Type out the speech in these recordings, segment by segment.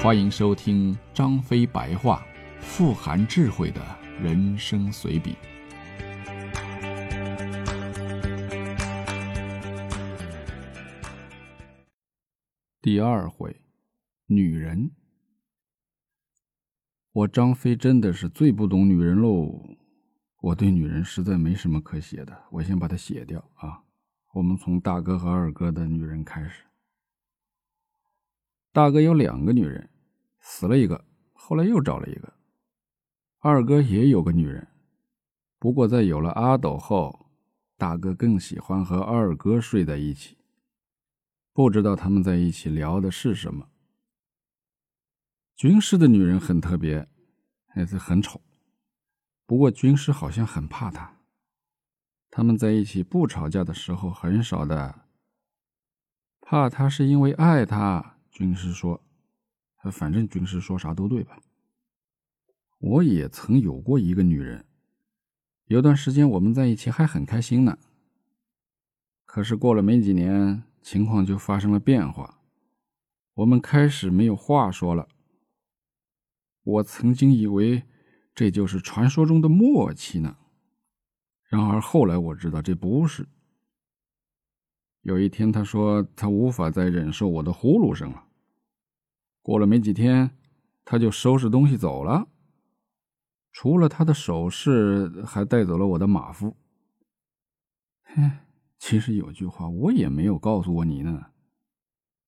欢迎收听张飞白话，富含智慧的人生随笔。第二回，女人。我张飞真的是最不懂女人喽！我对女人实在没什么可写的，我先把它写掉啊。我们从大哥和二哥的女人开始。大哥有两个女人，死了一个，后来又找了一个。二哥也有个女人，不过在有了阿斗后，大哥更喜欢和二哥睡在一起。不知道他们在一起聊的是什么。军师的女人很特别，孩子很丑，不过军师好像很怕她。他们在一起不吵架的时候很少的，怕他是因为爱他。军师说：“反正军师说啥都对吧？”我也曾有过一个女人，有段时间我们在一起还很开心呢。可是过了没几年，情况就发生了变化，我们开始没有话说了。我曾经以为这就是传说中的默契呢，然而后来我知道这不是。有一天，他说他无法再忍受我的呼噜声了。过了没几天，他就收拾东西走了。除了他的首饰，还带走了我的马夫。嘿，其实有句话我也没有告诉过你呢。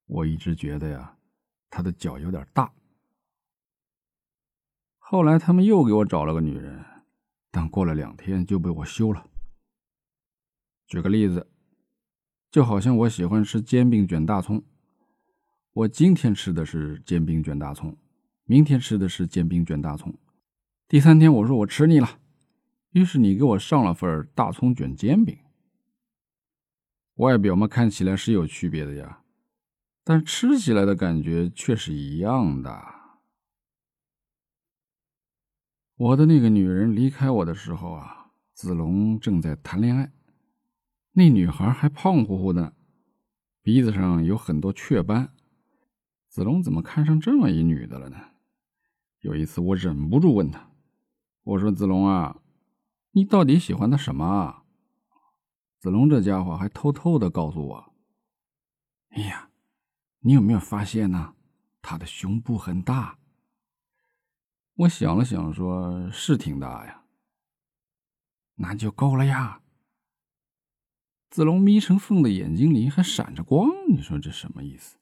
我一直觉得呀，他的脚有点大。后来他们又给我找了个女人，但过了两天就被我休了。举个例子，就好像我喜欢吃煎饼卷大葱。我今天吃的是煎饼卷大葱，明天吃的是煎饼卷大葱，第三天我说我吃腻了，于是你给我上了份大葱卷煎饼。外表嘛看起来是有区别的呀，但吃起来的感觉却是一样的。我的那个女人离开我的时候啊，子龙正在谈恋爱，那女孩还胖乎乎的，鼻子上有很多雀斑。子龙怎么看上这么一女的了呢？有一次，我忍不住问他：“我说子龙啊，你到底喜欢她什么？”子龙这家伙还偷偷的告诉我：“哎呀，你有没有发现呢？她的胸部很大。”我想了想，说是挺大呀。那就够了呀。子龙眯成缝的眼睛里还闪着光，你说这什么意思？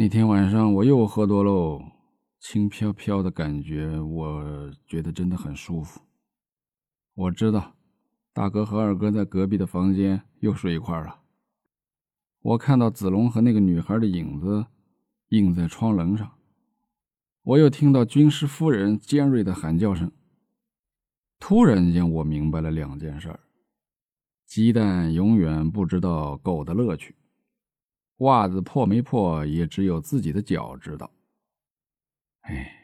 那天晚上我又喝多喽，轻飘飘的感觉，我觉得真的很舒服。我知道，大哥和二哥在隔壁的房间又睡一块了。我看到子龙和那个女孩的影子映在窗棱上，我又听到军师夫人尖锐的喊叫声。突然间，我明白了两件事：鸡蛋永远不知道狗的乐趣。袜子破没破，也只有自己的脚知道。哎。